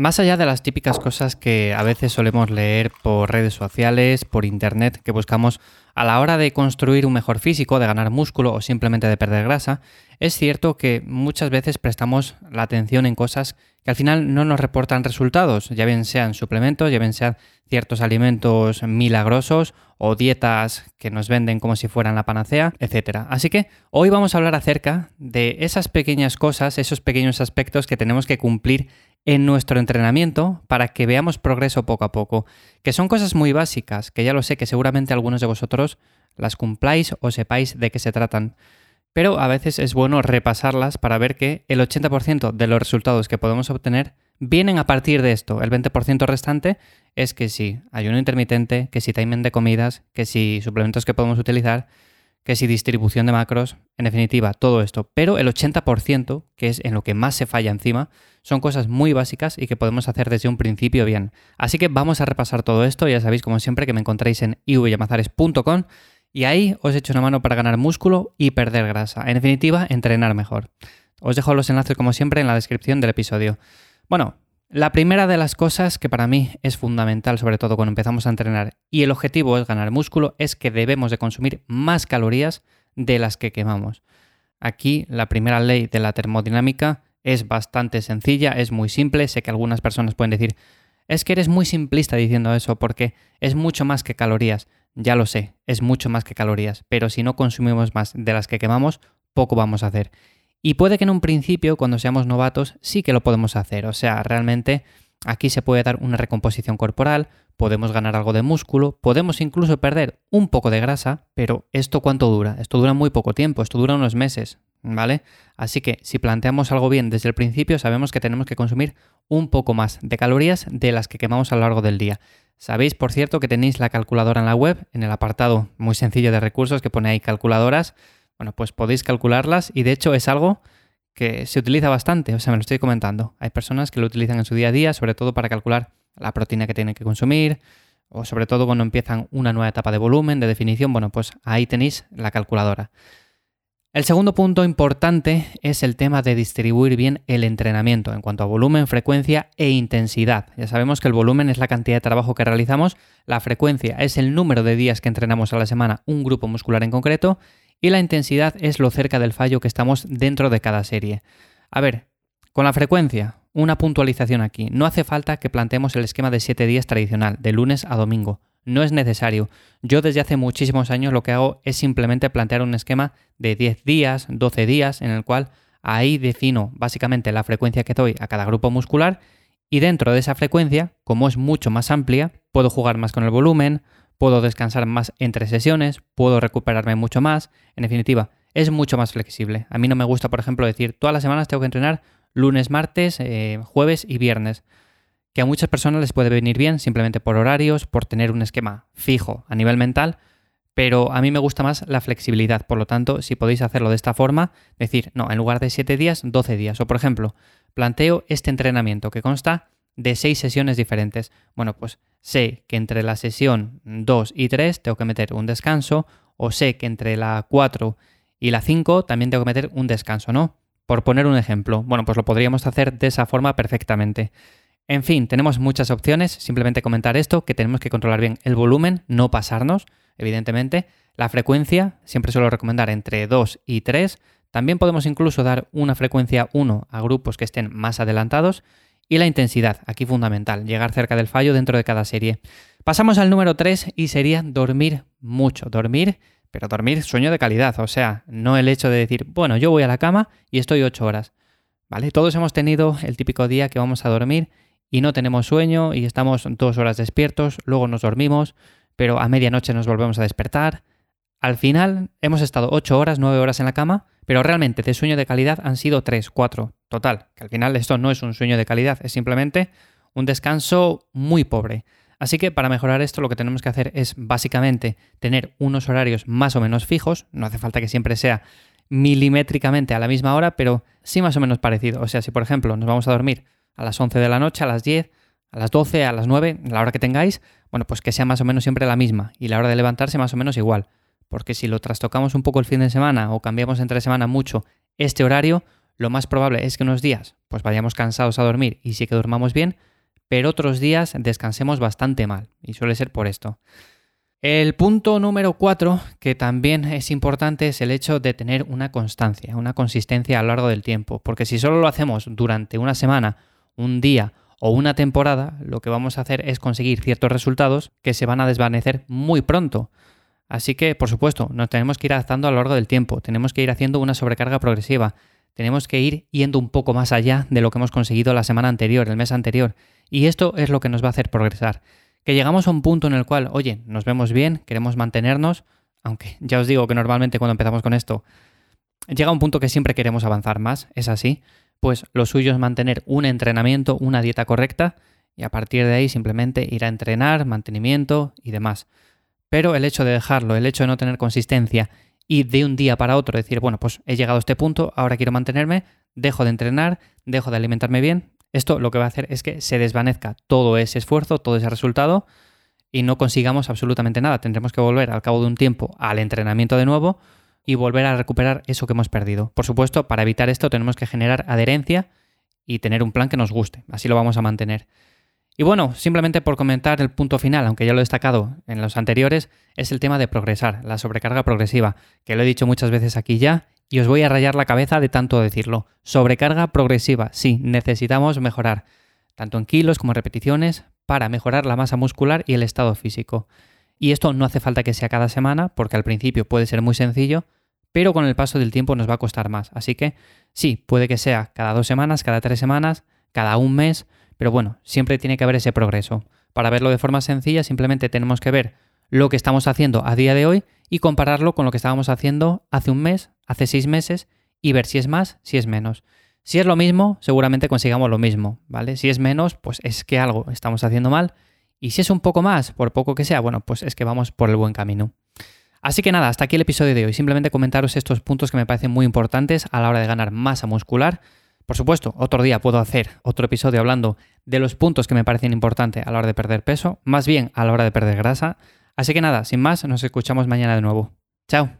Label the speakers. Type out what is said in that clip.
Speaker 1: Más allá de las típicas cosas que a veces solemos leer por redes sociales, por internet, que buscamos a la hora de construir un mejor físico, de ganar músculo o simplemente de perder grasa, es cierto que muchas veces prestamos la atención en cosas que al final no nos reportan resultados, ya bien sean suplementos, ya bien sean ciertos alimentos milagrosos o dietas que nos venden como si fueran la panacea, etc. Así que hoy vamos a hablar acerca de esas pequeñas cosas, esos pequeños aspectos que tenemos que cumplir en nuestro entrenamiento para que veamos progreso poco a poco, que son cosas muy básicas, que ya lo sé que seguramente algunos de vosotros las cumpláis o sepáis de qué se tratan. Pero a veces es bueno repasarlas para ver que el 80% de los resultados que podemos obtener vienen a partir de esto. El 20% restante es que si ayuno intermitente, que si timing de comidas, que si suplementos que podemos utilizar, que si distribución de macros, en definitiva, todo esto. Pero el 80%, que es en lo que más se falla encima, son cosas muy básicas y que podemos hacer desde un principio bien. Así que vamos a repasar todo esto. Ya sabéis, como siempre, que me encontráis en ivyamazares.com y ahí os echo una mano para ganar músculo y perder grasa. En definitiva, entrenar mejor. Os dejo los enlaces, como siempre, en la descripción del episodio. Bueno, la primera de las cosas que para mí es fundamental, sobre todo cuando empezamos a entrenar, y el objetivo es ganar músculo, es que debemos de consumir más calorías de las que quemamos. Aquí la primera ley de la termodinámica es bastante sencilla, es muy simple, sé que algunas personas pueden decir, es que eres muy simplista diciendo eso porque es mucho más que calorías. Ya lo sé, es mucho más que calorías, pero si no consumimos más de las que quemamos, poco vamos a hacer. Y puede que en un principio, cuando seamos novatos, sí que lo podemos hacer. O sea, realmente aquí se puede dar una recomposición corporal, podemos ganar algo de músculo, podemos incluso perder un poco de grasa, pero ¿esto cuánto dura? Esto dura muy poco tiempo, esto dura unos meses, ¿vale? Así que si planteamos algo bien desde el principio, sabemos que tenemos que consumir un poco más de calorías de las que quemamos a lo largo del día. Sabéis, por cierto, que tenéis la calculadora en la web, en el apartado muy sencillo de recursos que pone ahí calculadoras. Bueno, pues podéis calcularlas y de hecho es algo que se utiliza bastante, o sea, me lo estoy comentando. Hay personas que lo utilizan en su día a día, sobre todo para calcular la proteína que tienen que consumir, o sobre todo cuando empiezan una nueva etapa de volumen, de definición, bueno, pues ahí tenéis la calculadora. El segundo punto importante es el tema de distribuir bien el entrenamiento en cuanto a volumen, frecuencia e intensidad. Ya sabemos que el volumen es la cantidad de trabajo que realizamos, la frecuencia es el número de días que entrenamos a la semana un grupo muscular en concreto y la intensidad es lo cerca del fallo que estamos dentro de cada serie. A ver, con la frecuencia, una puntualización aquí. No hace falta que planteemos el esquema de 7 días tradicional, de lunes a domingo. No es necesario. Yo desde hace muchísimos años lo que hago es simplemente plantear un esquema de 10 días, 12 días, en el cual ahí defino básicamente la frecuencia que doy a cada grupo muscular y dentro de esa frecuencia, como es mucho más amplia, puedo jugar más con el volumen, puedo descansar más entre sesiones, puedo recuperarme mucho más, en definitiva, es mucho más flexible. A mí no me gusta, por ejemplo, decir, todas las semanas tengo que entrenar lunes, martes, eh, jueves y viernes, que a muchas personas les puede venir bien simplemente por horarios, por tener un esquema fijo a nivel mental, pero a mí me gusta más la flexibilidad, por lo tanto, si podéis hacerlo de esta forma, decir, no, en lugar de 7 días, 12 días, o por ejemplo, planteo este entrenamiento que consta de seis sesiones diferentes. Bueno, pues sé que entre la sesión 2 y 3 tengo que meter un descanso, o sé que entre la 4 y la 5 también tengo que meter un descanso, ¿no? Por poner un ejemplo. Bueno, pues lo podríamos hacer de esa forma perfectamente. En fin, tenemos muchas opciones. Simplemente comentar esto, que tenemos que controlar bien el volumen, no pasarnos, evidentemente. La frecuencia, siempre suelo recomendar entre 2 y 3. También podemos incluso dar una frecuencia 1 a grupos que estén más adelantados y la intensidad, aquí fundamental, llegar cerca del fallo dentro de cada serie. Pasamos al número 3 y sería dormir mucho, dormir, pero dormir sueño de calidad, o sea, no el hecho de decir, bueno, yo voy a la cama y estoy 8 horas. ¿Vale? Todos hemos tenido el típico día que vamos a dormir y no tenemos sueño y estamos dos horas despiertos, luego nos dormimos, pero a medianoche nos volvemos a despertar. Al final hemos estado 8 horas, 9 horas en la cama, pero realmente de sueño de calidad han sido 3, 4, total, que al final esto no es un sueño de calidad, es simplemente un descanso muy pobre. Así que para mejorar esto lo que tenemos que hacer es básicamente tener unos horarios más o menos fijos, no hace falta que siempre sea milimétricamente a la misma hora, pero sí más o menos parecido. O sea, si por ejemplo nos vamos a dormir a las 11 de la noche, a las 10, a las 12, a las 9, la hora que tengáis, bueno, pues que sea más o menos siempre la misma y la hora de levantarse más o menos igual porque si lo trastocamos un poco el fin de semana o cambiamos entre semana mucho este horario, lo más probable es que unos días pues vayamos cansados a dormir y sí que durmamos bien, pero otros días descansemos bastante mal, y suele ser por esto. El punto número cuatro, que también es importante, es el hecho de tener una constancia, una consistencia a lo largo del tiempo, porque si solo lo hacemos durante una semana, un día o una temporada, lo que vamos a hacer es conseguir ciertos resultados que se van a desvanecer muy pronto. Así que, por supuesto, nos tenemos que ir adaptando a lo largo del tiempo, tenemos que ir haciendo una sobrecarga progresiva, tenemos que ir yendo un poco más allá de lo que hemos conseguido la semana anterior, el mes anterior, y esto es lo que nos va a hacer progresar. Que llegamos a un punto en el cual, oye, nos vemos bien, queremos mantenernos, aunque ya os digo que normalmente cuando empezamos con esto, llega un punto que siempre queremos avanzar más, es así, pues lo suyo es mantener un entrenamiento, una dieta correcta, y a partir de ahí simplemente ir a entrenar, mantenimiento y demás. Pero el hecho de dejarlo, el hecho de no tener consistencia y de un día para otro decir, bueno, pues he llegado a este punto, ahora quiero mantenerme, dejo de entrenar, dejo de alimentarme bien, esto lo que va a hacer es que se desvanezca todo ese esfuerzo, todo ese resultado y no consigamos absolutamente nada. Tendremos que volver al cabo de un tiempo al entrenamiento de nuevo y volver a recuperar eso que hemos perdido. Por supuesto, para evitar esto tenemos que generar adherencia y tener un plan que nos guste. Así lo vamos a mantener. Y bueno, simplemente por comentar el punto final, aunque ya lo he destacado en los anteriores, es el tema de progresar, la sobrecarga progresiva, que lo he dicho muchas veces aquí ya y os voy a rayar la cabeza de tanto decirlo. Sobrecarga progresiva, sí, necesitamos mejorar, tanto en kilos como en repeticiones, para mejorar la masa muscular y el estado físico. Y esto no hace falta que sea cada semana, porque al principio puede ser muy sencillo, pero con el paso del tiempo nos va a costar más. Así que sí, puede que sea cada dos semanas, cada tres semanas, cada un mes, pero bueno, siempre tiene que haber ese progreso. Para verlo de forma sencilla, simplemente tenemos que ver lo que estamos haciendo a día de hoy y compararlo con lo que estábamos haciendo hace un mes, hace seis meses y ver si es más, si es menos. Si es lo mismo, seguramente consigamos lo mismo, ¿vale? Si es menos, pues es que algo estamos haciendo mal. Y si es un poco más, por poco que sea, bueno, pues es que vamos por el buen camino. Así que nada, hasta aquí el episodio de hoy. Simplemente comentaros estos puntos que me parecen muy importantes a la hora de ganar masa muscular. Por supuesto, otro día puedo hacer otro episodio hablando de los puntos que me parecen importantes a la hora de perder peso, más bien a la hora de perder grasa. Así que nada, sin más, nos escuchamos mañana de nuevo. Chao.